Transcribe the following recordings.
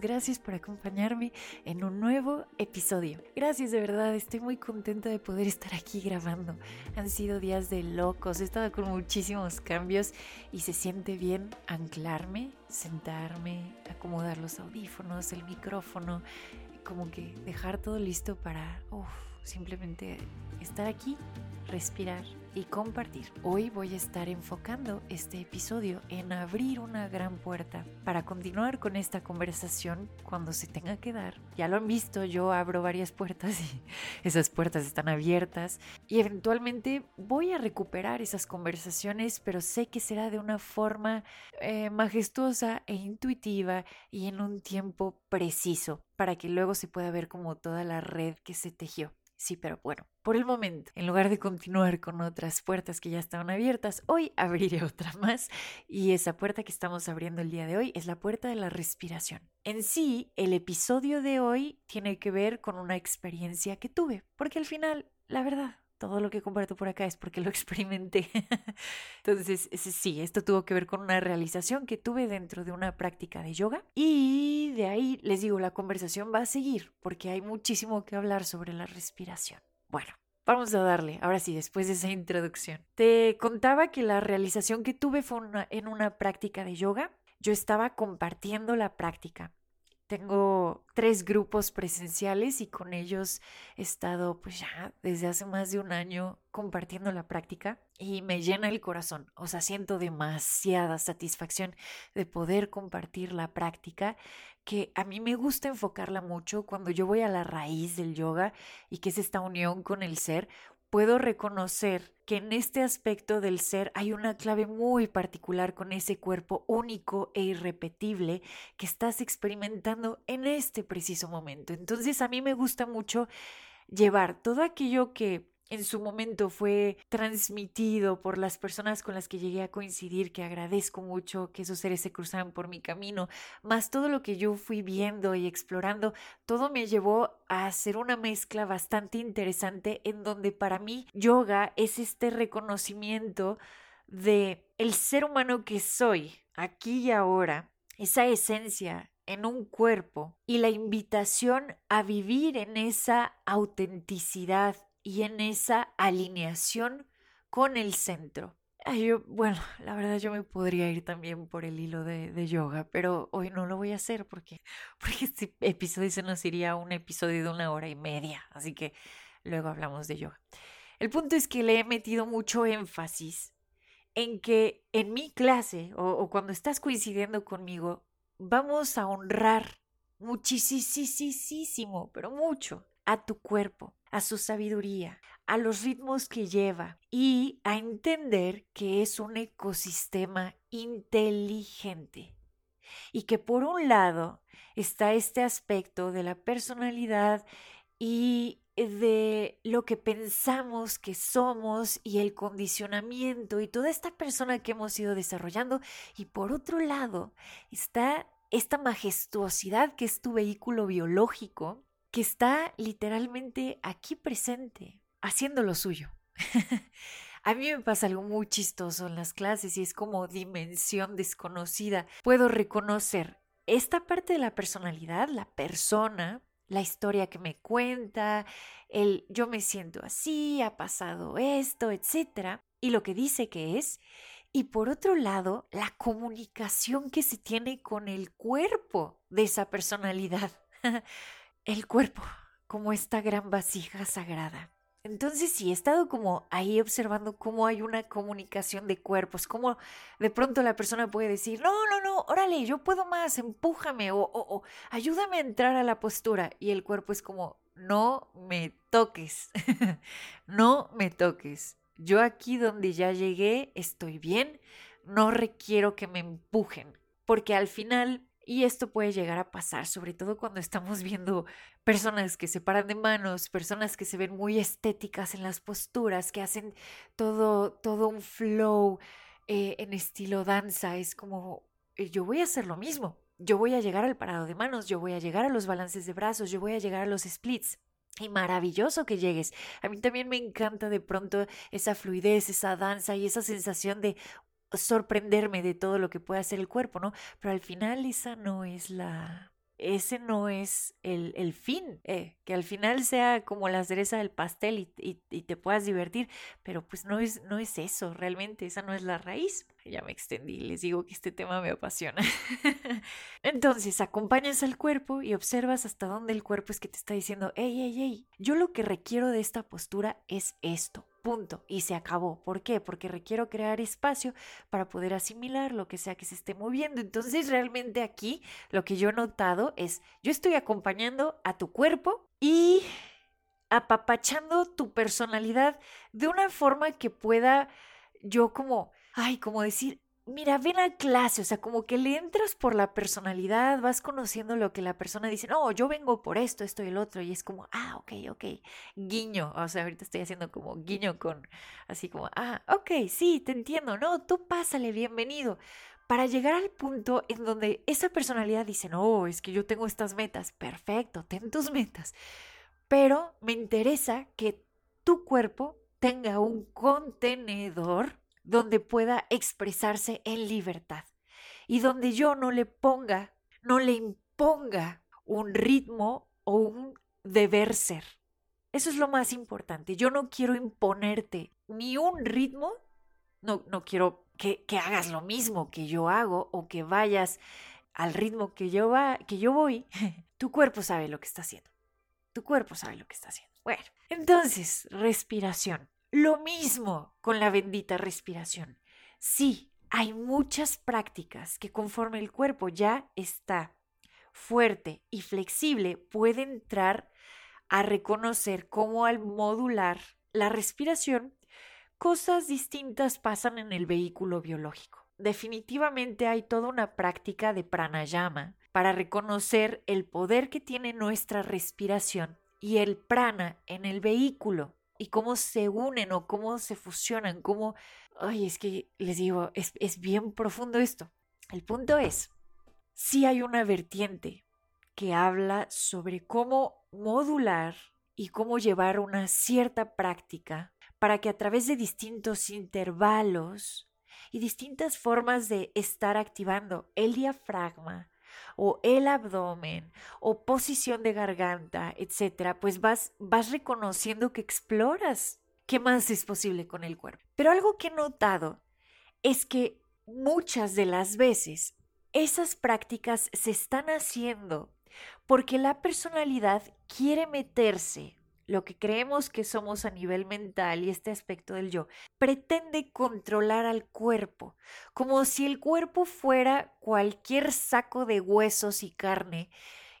Gracias por acompañarme en un nuevo episodio. Gracias de verdad, estoy muy contenta de poder estar aquí grabando. Han sido días de locos, he estado con muchísimos cambios y se siente bien anclarme, sentarme, acomodar los audífonos, el micrófono, como que dejar todo listo para simplemente estar aquí, respirar y compartir. Hoy voy a estar enfocando este episodio en abrir una gran puerta para continuar con esta conversación cuando se tenga que dar. Ya lo han visto, yo abro varias puertas y esas puertas están abiertas y eventualmente voy a recuperar esas conversaciones, pero sé que será de una forma eh, majestuosa e intuitiva y en un tiempo preciso para que luego se pueda ver como toda la red que se tejió. Sí, pero bueno, por el momento, en lugar de continuar con otras puertas que ya estaban abiertas, hoy abriré otra más y esa puerta que estamos abriendo el día de hoy es la puerta de la respiración. En sí, el episodio de hoy tiene que ver con una experiencia que tuve, porque al final, la verdad, todo lo que comparto por acá es porque lo experimenté. Entonces, sí, esto tuvo que ver con una realización que tuve dentro de una práctica de yoga. Y de ahí, les digo, la conversación va a seguir porque hay muchísimo que hablar sobre la respiración. Bueno. Vamos a darle, ahora sí, después de esa introducción. Te contaba que la realización que tuve fue en una práctica de yoga. Yo estaba compartiendo la práctica tengo tres grupos presenciales y con ellos he estado pues ya desde hace más de un año compartiendo la práctica y me llena el corazón. O sea, siento demasiada satisfacción de poder compartir la práctica que a mí me gusta enfocarla mucho cuando yo voy a la raíz del yoga y que es esta unión con el ser puedo reconocer que en este aspecto del ser hay una clave muy particular con ese cuerpo único e irrepetible que estás experimentando en este preciso momento. Entonces a mí me gusta mucho llevar todo aquello que en su momento fue transmitido por las personas con las que llegué a coincidir, que agradezco mucho que esos seres se cruzaran por mi camino, más todo lo que yo fui viendo y explorando, todo me llevó a hacer una mezcla bastante interesante en donde para mí yoga es este reconocimiento de el ser humano que soy aquí y ahora, esa esencia en un cuerpo y la invitación a vivir en esa autenticidad y en esa alineación con el centro. yo, bueno, la verdad yo me podría ir también por el hilo de, yoga, pero hoy no lo voy a hacer porque, porque este episodio se nos iría un episodio de una hora y media, así que luego hablamos de yoga. El punto es que le he metido mucho énfasis en que en mi clase o, o cuando estás coincidiendo conmigo, vamos a honrar muchísimo, pero mucho a tu cuerpo, a su sabiduría, a los ritmos que lleva y a entender que es un ecosistema inteligente. Y que por un lado está este aspecto de la personalidad y de lo que pensamos que somos y el condicionamiento y toda esta persona que hemos ido desarrollando. Y por otro lado está esta majestuosidad que es tu vehículo biológico que está literalmente aquí presente, haciendo lo suyo. A mí me pasa algo muy chistoso en las clases y es como dimensión desconocida. Puedo reconocer esta parte de la personalidad, la persona, la historia que me cuenta, el yo me siento así, ha pasado esto, etc. Y lo que dice que es. Y por otro lado, la comunicación que se tiene con el cuerpo de esa personalidad. el cuerpo como esta gran vasija sagrada. Entonces sí, he estado como ahí observando cómo hay una comunicación de cuerpos, cómo de pronto la persona puede decir, no, no, no, órale, yo puedo más, empújame o, o ayúdame a entrar a la postura. Y el cuerpo es como, no me toques, no me toques, Yo aquí donde ya llegué estoy bien, no requiero que me empujen, porque al final y esto puede llegar a pasar, sobre todo cuando estamos viendo personas que se paran de manos, personas que se ven muy estéticas en las posturas, que hacen todo, todo un flow eh, en estilo danza. Es como, eh, yo voy a hacer lo mismo. Yo voy a llegar al parado de manos, yo voy a llegar a los balances de brazos, yo voy a llegar a los splits. Y maravilloso que llegues. A mí también me encanta de pronto esa fluidez, esa danza y esa sensación de, sorprenderme de todo lo que puede hacer el cuerpo, ¿no? Pero al final esa no es la... Ese no es el, el fin, eh, que al final sea como la cereza del pastel y, y, te puedas divertir, pero pues no es, no es eso, realmente esa no es la raíz. Ya me extendí, les digo que este tema me apasiona. Entonces, acompañas al cuerpo y observas hasta dónde el cuerpo es que te está diciendo, hey, hey, hey, yo lo que requiero de esta postura es esto Punto. Y se acabó. ¿Por qué? Porque requiero crear espacio para poder asimilar lo que sea que se esté moviendo. Entonces, realmente aquí lo que yo he notado es, yo estoy acompañando a tu cuerpo y apapachando tu personalidad de una forma que pueda yo como, ay, como decir, Mira, ven a clase, o sea, como que le entras por la personalidad, vas conociendo lo que la persona dice, no, yo vengo por esto, esto y el otro, y es como, ah, ok, ok, guiño, o sea, ahorita estoy haciendo como guiño con, así como, ah, ok, sí, te entiendo, no, tú pásale, bienvenido, para llegar al punto en donde esa personalidad dice, no, es que yo tengo estas metas, perfecto, ten tus metas, pero me interesa que tu cuerpo tenga un contenedor donde pueda expresarse en libertad y donde yo no le ponga, no le imponga un ritmo o un deber ser. Eso es lo más importante. Yo no quiero imponerte ni un ritmo, no, no quiero que, que hagas lo mismo que yo hago o que vayas al ritmo que yo, va, que yo voy. tu cuerpo sabe lo que está haciendo. Tu cuerpo sabe lo que está haciendo. Bueno, entonces, respiración. Lo mismo con la bendita respiración. Sí, hay muchas prácticas que conforme el cuerpo ya está fuerte y flexible, puede entrar a reconocer cómo al modular la respiración, cosas distintas pasan en el vehículo biológico. Definitivamente hay toda una práctica de pranayama para reconocer el poder que tiene nuestra respiración y el prana en el vehículo y cómo se unen o cómo se fusionan, cómo... Ay, es que les digo, es, es bien profundo esto. El punto es, si hay una vertiente que habla sobre cómo modular y cómo llevar una cierta práctica para que a través de distintos intervalos y distintas formas de estar activando el diafragma, o el abdomen o posición de garganta, etcétera, pues vas, vas reconociendo que exploras qué más es posible con el cuerpo. Pero algo que he notado es que muchas de las veces esas prácticas se están haciendo porque la personalidad quiere meterse lo que creemos que somos a nivel mental y este aspecto del yo, pretende controlar al cuerpo, como si el cuerpo fuera cualquier saco de huesos y carne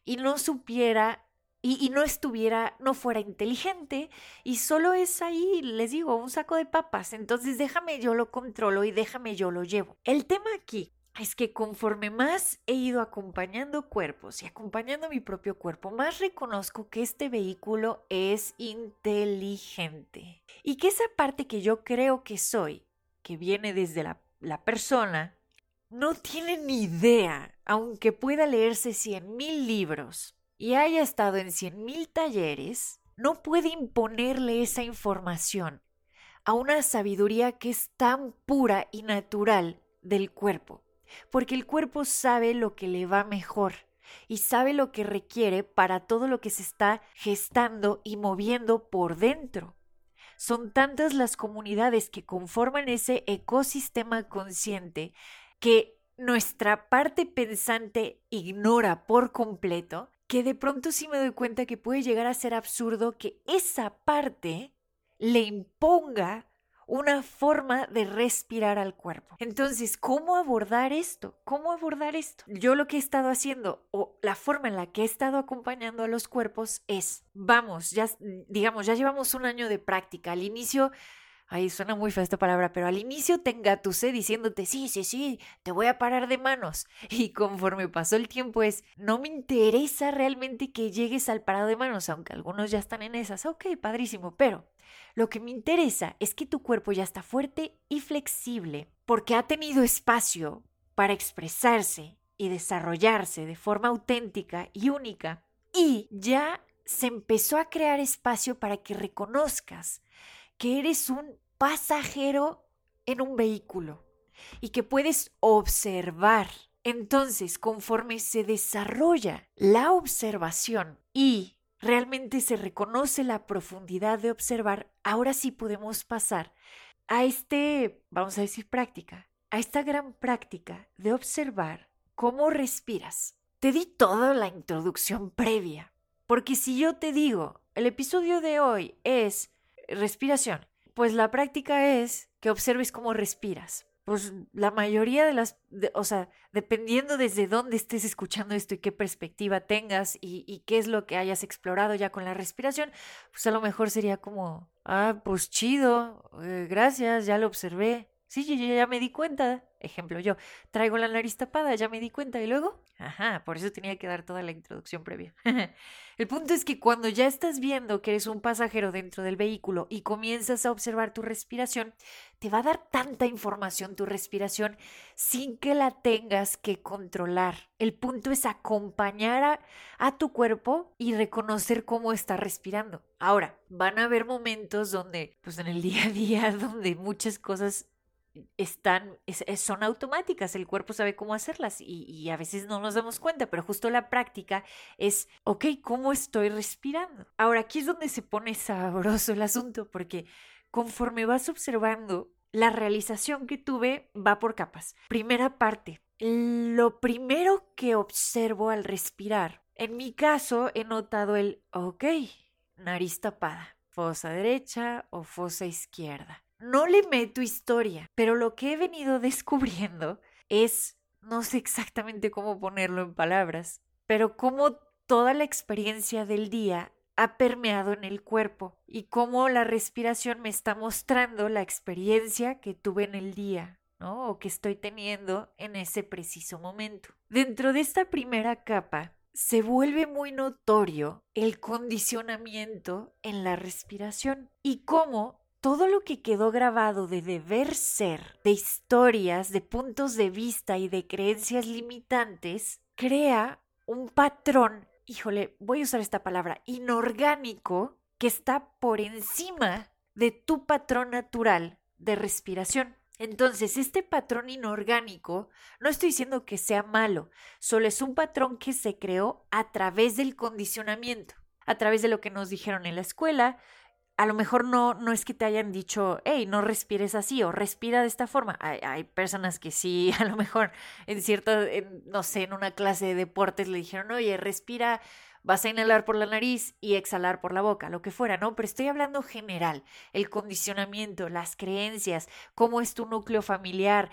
y no supiera y, no estuviera, no fuera inteligente y solo es ahí, les digo, un saco de papas. Entonces déjame yo lo controlo y déjame yo lo llevo. El tema aquí es que conforme más he ido acompañando cuerpos y acompañando mi propio cuerpo, más reconozco que este vehículo es inteligente. Y que esa parte que yo creo que soy, que viene desde la, persona, no tiene ni idea, aunque pueda leerse cien mil libros y haya estado en cien mil talleres, no puede imponerle esa información a una sabiduría que es tan pura y natural del cuerpo porque el cuerpo sabe lo que le va mejor y sabe lo que requiere para todo lo que se está gestando y moviendo por dentro. Son tantas las comunidades que conforman ese ecosistema consciente que nuestra parte pensante ignora por completo, que de pronto sí me doy cuenta que puede llegar a ser absurdo que esa parte le imponga una forma de respirar al cuerpo. Entonces, ¿cómo abordar esto? ¿Cómo abordar esto? Yo lo que he estado haciendo o la forma en la que he estado acompañando a los cuerpos es, vamos, ya digamos, ya llevamos un año de práctica. Al inicio Ay, suena muy fea esta palabra, pero al inicio te engatusé diciéndote, sí, sí, sí, te voy a parar de manos. Y conforme pasó el tiempo es, no me interesa realmente que llegues al parado de manos, aunque algunos ya están en esas. Ok, padrísimo, pero lo que me interesa es que tu cuerpo ya está fuerte y flexible porque ha tenido espacio para expresarse y desarrollarse de forma auténtica y única y ya se empezó a crear espacio para que reconozcas que eres un pasajero en un vehículo y que puedes observar. Entonces, conforme se desarrolla la observación y realmente se reconoce la profundidad de observar, ahora sí podemos pasar a este, vamos a decir, práctica, a esta gran práctica de observar cómo respiras. Te di toda la introducción previa, porque si yo te digo, el episodio de hoy es respiración. Pues la práctica es que observes cómo respiras. Pues la mayoría de las, o sea, dependiendo desde dónde estés escuchando esto y qué perspectiva tengas y, qué es lo que hayas explorado ya con la respiración, pues a lo mejor sería como, ah, pues chido, eh, gracias, ya lo observé. Sí, yo ya me di cuenta, Ejemplo, yo traigo la nariz tapada, ya me di cuenta y luego, ajá, por eso tenía que dar toda la introducción previa. El punto es que cuando ya estás viendo que eres un pasajero dentro del vehículo y comienzas a observar tu respiración, te va a dar tanta información tu respiración sin que la tengas que controlar. El punto es acompañar a, tu cuerpo y reconocer cómo está respirando. Ahora, van a haber momentos donde, pues en el día a día, donde muchas cosas están, son automáticas, el cuerpo sabe cómo hacerlas y, a veces no nos damos cuenta, pero justo la práctica es, ok, ¿cómo estoy respirando? Ahora, aquí es donde se pone sabroso el asunto, porque conforme vas observando, la realización que tuve va por capas. Primera parte, lo primero que observo al respirar, en mi caso he notado el, ok, nariz tapada, fosa derecha o fosa izquierda no le meto historia, pero lo que he venido descubriendo es, no sé exactamente cómo ponerlo en palabras, pero cómo toda la experiencia del día ha permeado en el cuerpo y cómo la respiración me está mostrando la experiencia que tuve en el día, ¿no? O que estoy teniendo en ese preciso momento. Dentro de esta primera capa se vuelve muy notorio el condicionamiento en la respiración y cómo todo lo que quedó grabado de deber ser, de historias, de puntos de vista y de creencias limitantes, crea un patrón, híjole, voy a usar esta palabra, inorgánico, que está por encima de tu patrón natural de respiración. Entonces, este patrón inorgánico, no estoy diciendo que sea malo, solo es un patrón que se creó a través del condicionamiento, a través de lo que nos dijeron en la escuela, a lo mejor no, no es que te hayan dicho, hey, no respires así o respira de esta forma. Hay, personas que sí, a lo mejor en cierta, no sé, en una clase de deportes le dijeron, oye, respira, vas a inhalar por la nariz y exhalar por la boca, lo que fuera, ¿no? Pero estoy hablando general, el condicionamiento, las creencias, cómo es tu núcleo familiar,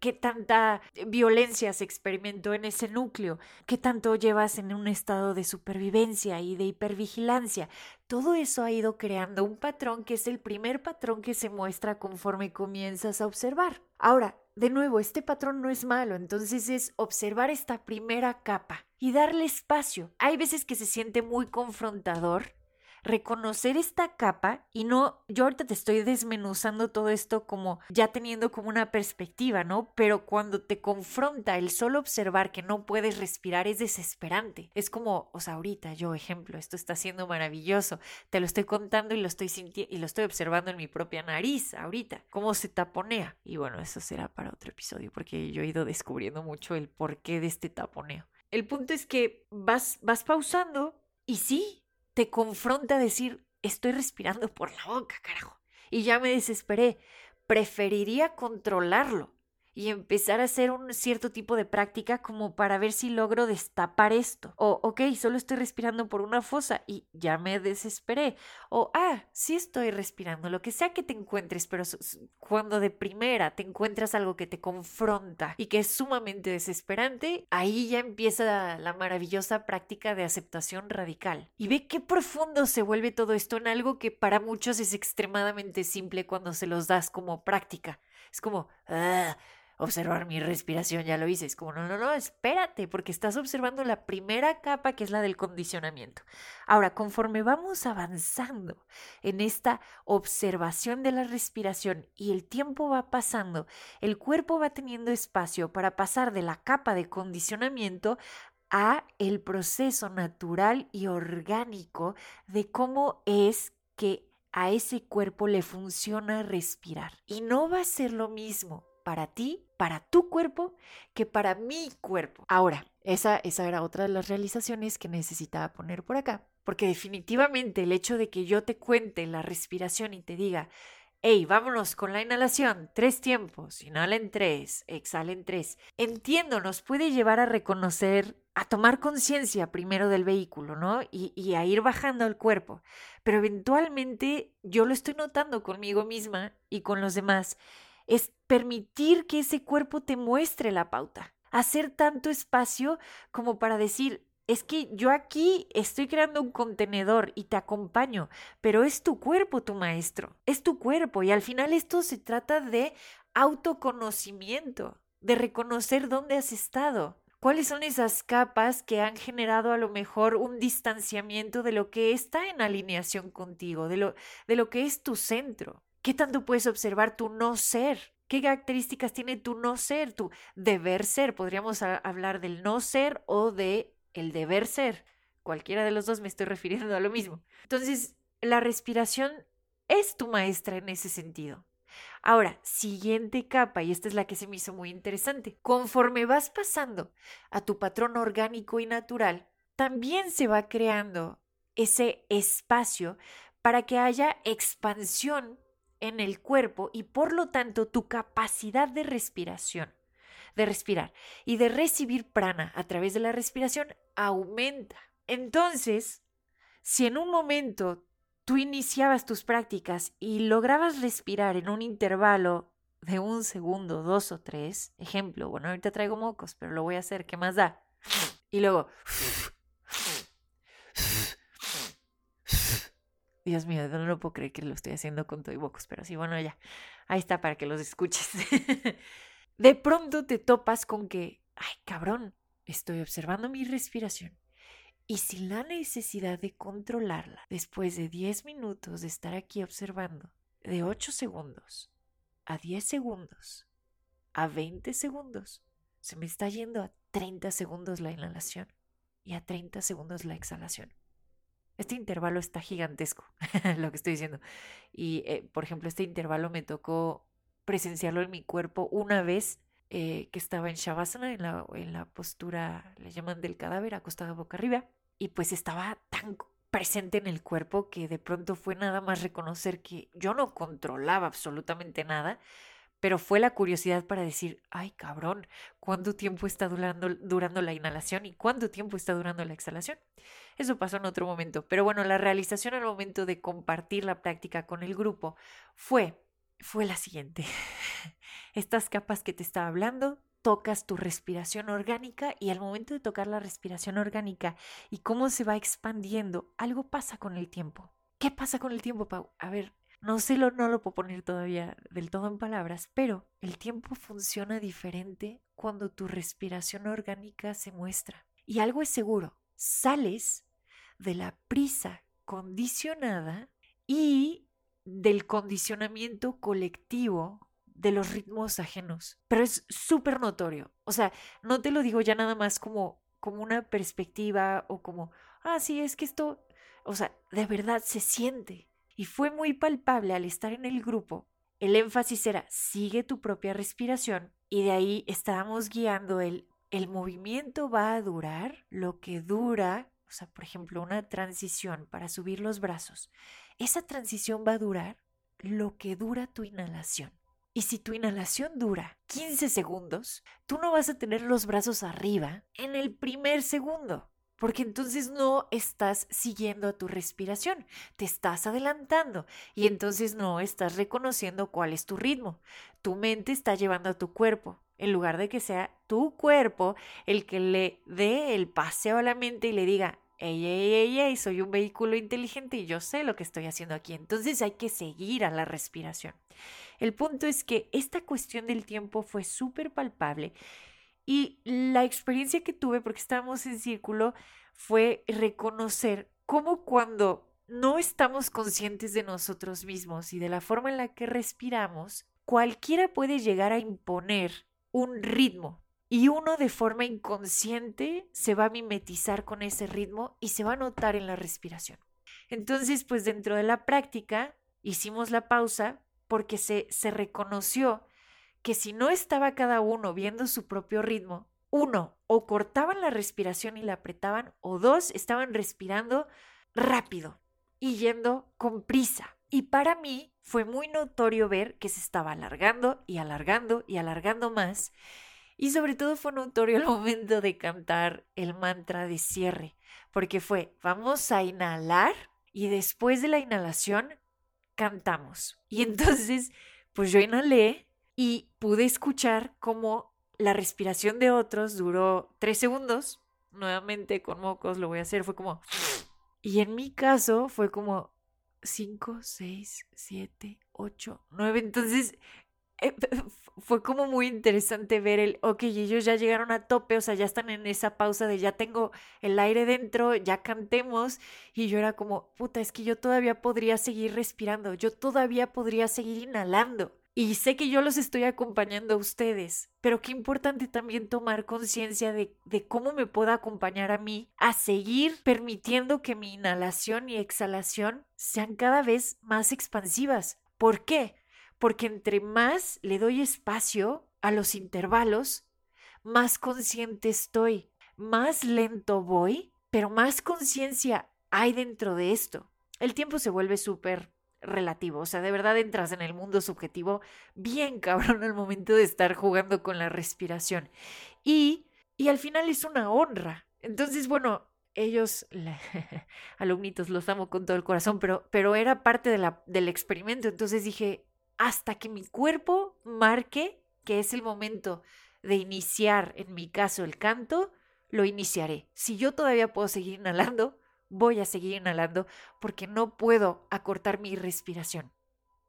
qué tanta violencia se experimentó en ese núcleo, qué tanto llevas en un estado de supervivencia y de hipervigilancia. Todo eso ha ido creando un patrón que es el primer patrón que se muestra conforme comienzas a observar. Ahora, de nuevo, este patrón no es malo, entonces es observar esta primera capa y darle espacio. Hay veces que se siente muy confrontador reconocer esta capa y no, yo ahorita te estoy desmenuzando todo esto como ya teniendo como una perspectiva, ¿no? Pero cuando te confronta el solo observar que no puedes respirar es desesperante. Es como, o sea, ahorita yo, ejemplo, esto está siendo maravilloso, te lo estoy contando y lo estoy sintiendo y lo estoy observando en mi propia nariz ahorita, cómo se taponea. Y bueno, eso será para otro episodio porque yo he ido descubriendo mucho el porqué de este taponeo. El punto es que vas, vas pausando y sí, te confronta a decir, estoy respirando por la boca, carajo. Y ya me desesperé. Preferiría controlarlo y empezar a hacer un cierto tipo de práctica como para ver si logro destapar esto. O, ok, solo estoy respirando por una fosa y ya me desesperé. O, ah, sí estoy respirando, lo que sea que te encuentres, pero cuando de primera te encuentras algo que te confronta y que es sumamente desesperante, ahí ya empieza la maravillosa práctica de aceptación radical. Y ve qué profundo se vuelve todo esto en algo que para muchos es extremadamente simple cuando se los das como práctica. Es como, ah, observar mi respiración, ya lo hice. Es como, no, no, no, espérate, porque estás observando la primera capa que es la del condicionamiento. Ahora, conforme vamos avanzando en esta observación de la respiración y el tiempo va pasando, el cuerpo va teniendo espacio para pasar de la capa de condicionamiento a el proceso natural y orgánico de cómo es que a ese cuerpo le funciona respirar. Y no va a ser lo mismo para ti, para tu cuerpo, que para mi cuerpo. Ahora, esa, esa era otra de las realizaciones que necesitaba poner por acá, porque definitivamente el hecho de que yo te cuente la respiración y te diga, hey, vámonos con la inhalación, tres tiempos, inhala en tres, exhala en tres, entiendo, nos puede llevar a reconocer a tomar conciencia primero del vehículo, ¿no? Y, a ir bajando al cuerpo. Pero eventualmente yo lo estoy notando conmigo misma y con los demás es permitir que ese cuerpo te muestre la pauta, hacer tanto espacio como para decir, es que yo aquí estoy creando un contenedor y te acompaño, pero es tu cuerpo tu maestro, es tu cuerpo y al final esto se trata de autoconocimiento, de reconocer dónde has estado. ¿Cuáles son esas capas que han generado a lo mejor un distanciamiento de lo que está en alineación contigo, de lo, de lo que es tu centro? ¿Qué tanto puedes observar tu no ser? ¿Qué características tiene tu no ser, tu deber ser? Podríamos hablar del no ser o de el deber ser. Cualquiera de los dos me estoy refiriendo a lo mismo. Entonces, la respiración es tu maestra en ese sentido. Ahora, siguiente capa, y esta es la que se me hizo muy interesante. Conforme vas pasando a tu patrón orgánico y natural, también se va creando ese espacio para que haya expansión en el cuerpo y por lo tanto tu capacidad de respiración, de respirar y de recibir prana a través de la respiración aumenta. Entonces, si en un momento tú iniciabas tus prácticas y lograbas respirar en un intervalo de un segundo, dos o tres, ejemplo, bueno, ahorita traigo mocos, pero lo voy a hacer, ¿qué más da? Y luego Dios mío, no lo puedo creer que lo estoy haciendo con todo y bocos, pero sí, bueno, ya. Ahí está para que los escuches. de pronto te topas con que, ay, cabrón, estoy observando mi respiración. Y sin la necesidad de controlarla, después de 10 minutos de estar aquí observando, de 8 segundos a 10 segundos, a 20 segundos, se me está yendo a 30 segundos la inhalación y a 30 segundos la exhalación. Este intervalo está gigantesco, lo que estoy diciendo. Y, eh, por ejemplo, este intervalo me tocó presenciarlo en mi cuerpo una vez eh, que estaba en Shavasana, en la, en la postura, le llaman del cadáver, acostada boca arriba. Y pues estaba tan presente en el cuerpo que de pronto fue nada más reconocer que yo no controlaba absolutamente nada, pero fue la curiosidad para decir, ay cabrón, ¿cuánto tiempo está durando, la inhalación y cuánto tiempo está durando la exhalación? Eso pasó en otro momento, pero bueno, la realización al momento de compartir la práctica con el grupo fue, fue la siguiente. Estas capas que te estaba hablando, tocas tu respiración orgánica y al momento de tocar la respiración orgánica y cómo se va expandiendo, algo pasa con el tiempo. ¿Qué pasa con el tiempo, Pau? A ver, no sé, lo, no lo puedo poner todavía del todo en palabras, pero el tiempo funciona diferente cuando tu respiración orgánica se muestra. Y algo es seguro, sales de la prisa condicionada y del condicionamiento colectivo de los ritmos ajenos. Pero es súper notorio. O sea, no te lo digo ya nada más como, como una perspectiva o como, ah, sí, es que esto, o sea, de verdad se siente y fue muy palpable al estar en el grupo. El énfasis era sigue tu propia respiración y de ahí estábamos guiando el el movimiento va a durar lo que dura, o sea, por ejemplo, una transición para subir los brazos. Esa transición va a durar lo que dura tu inhalación. Y si tu inhalación dura 15 segundos, tú no vas a tener los brazos arriba en el primer segundo porque entonces no estás siguiendo a tu respiración, te estás adelantando y entonces no estás reconociendo cuál es tu ritmo. Tu mente está llevando a tu cuerpo, en lugar de que sea tu cuerpo el que le dé el paseo a la mente y le diga, ey, ey, ey, ey, soy un vehículo inteligente y yo sé lo que estoy haciendo aquí. Entonces hay que seguir a la respiración. El punto es que esta cuestión del tiempo fue súper palpable y la experiencia que tuve, porque estábamos en círculo, fue reconocer cómo cuando no estamos conscientes de nosotros mismos y de la forma en la que respiramos, cualquiera puede llegar a imponer un ritmo y uno de forma inconsciente se va a mimetizar con ese ritmo y se va a notar en la respiración. Entonces, pues dentro de la práctica hicimos la pausa porque se, se reconoció que si no estaba cada uno viendo su propio ritmo, uno, o cortaban la respiración y la apretaban, o dos, estaban respirando rápido y yendo con prisa. Y para mí fue muy notorio ver que se estaba alargando y alargando y alargando más. Y sobre todo fue notorio el momento de cantar el mantra de cierre, porque fue, vamos a inhalar y después de la inhalación cantamos. Y entonces, pues yo inhalé y pude escuchar cómo la respiración de otros duró tres segundos. Nuevamente con mocos lo voy a hacer, fue como... Y en mi caso fue como cinco, seis, siete, ocho, nueve. Entonces eh, fue como muy interesante ver el, ok, ellos ya llegaron a tope, o sea, ya están en esa pausa de ya tengo el aire dentro, ya cantemos. Y yo era como, puta, es que yo todavía podría seguir respirando, yo todavía podría seguir inhalando. Y sé que yo los estoy acompañando a ustedes, pero qué importante también tomar conciencia de, cómo me puedo acompañar a mí a seguir permitiendo que mi inhalación y exhalación sean cada vez más expansivas. ¿Por qué? Porque entre más le doy espacio a los intervalos, más consciente estoy, más lento voy, pero más conciencia hay dentro de esto. El tiempo se vuelve súper relativo, o sea, de verdad entras en el mundo subjetivo bien cabrón al momento de estar jugando con la respiración. Y, y al final es una honra. Entonces, bueno, ellos, alumnitos, los amo con todo el corazón, pero, pero era parte de la, del experimento. Entonces dije, hasta que mi cuerpo marque que es el momento de iniciar, en mi caso, el canto, lo iniciaré. Si yo todavía puedo seguir inhalando, voy a seguir inhalando porque no puedo acortar mi respiración.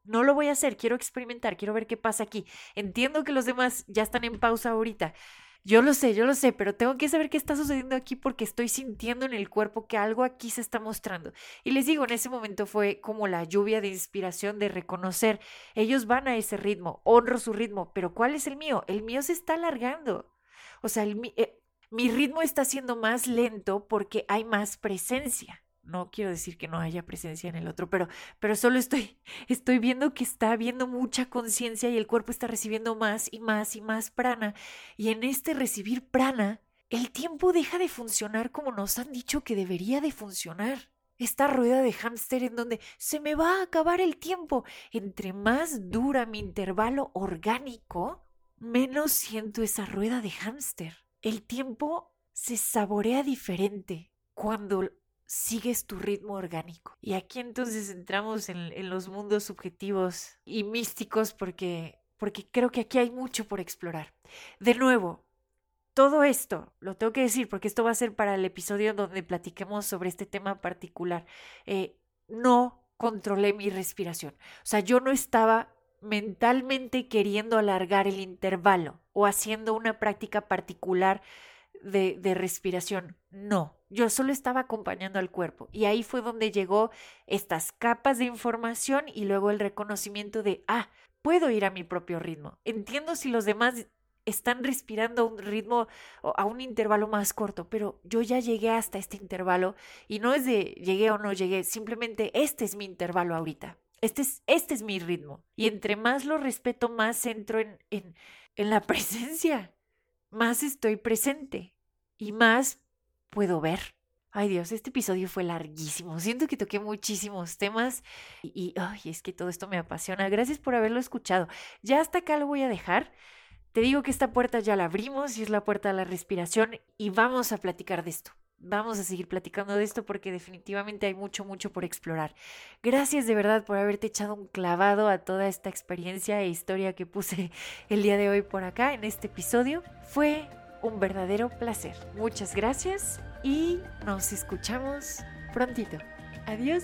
No lo voy a hacer, quiero experimentar, quiero ver qué pasa aquí. Entiendo que los demás ya están en pausa ahorita. Yo lo sé, yo lo sé, pero tengo que saber qué está sucediendo aquí porque estoy sintiendo en el cuerpo que algo aquí se está mostrando. Y les digo, en ese momento fue como la lluvia de inspiración de reconocer, ellos van a ese ritmo, honro su ritmo, pero ¿cuál es el mío? El mío se está alargando. O sea, el, eh, mi ritmo está siendo más lento porque hay más presencia. No quiero decir que no haya presencia en el otro, pero, pero solo estoy, estoy viendo que está habiendo mucha conciencia y el cuerpo está recibiendo más y más y más prana. Y en este recibir prana, el tiempo deja de funcionar como nos han dicho que debería de funcionar. Esta rueda de hámster en donde se me va a acabar el tiempo. Entre más dura mi intervalo orgánico, menos siento esa rueda de hámster el tiempo se saborea diferente cuando sigues tu ritmo orgánico. Y aquí entonces entramos en, los mundos subjetivos y místicos porque, porque creo que aquí hay mucho por explorar. De nuevo, todo esto, lo tengo que decir porque esto va a ser para el episodio donde platiquemos sobre este tema particular. Eh, no controlé mi respiración. O sea, yo no estaba mentalmente queriendo alargar el intervalo o haciendo una práctica particular de, de, respiración. No, yo solo estaba acompañando al cuerpo. Y ahí fue donde llegó estas capas de información y luego el reconocimiento de, ah, puedo ir a mi propio ritmo. Entiendo si los demás están respirando a un ritmo, a un intervalo más corto, pero yo ya llegué hasta este intervalo y no es de llegué o no llegué, simplemente este es mi intervalo ahorita. Este es, este es mi ritmo. Y entre más lo respeto, más entro en, en, en la presencia. Más estoy presente. Y más puedo ver. Ay Dios, este episodio fue larguísimo. Siento que toqué muchísimos temas y, y ay, es que todo esto me apasiona. Gracias por haberlo escuchado. Ya hasta acá lo voy a dejar. Te digo que esta puerta ya la abrimos y es la puerta a la respiración y vamos a platicar de esto. Vamos a seguir platicando de esto porque definitivamente hay mucho, mucho por explorar. Gracias de verdad por haberte echado un clavado a toda esta experiencia e historia que puse el día de hoy por acá en este episodio. Fue un verdadero placer. Muchas gracias y nos escuchamos prontito. Adiós.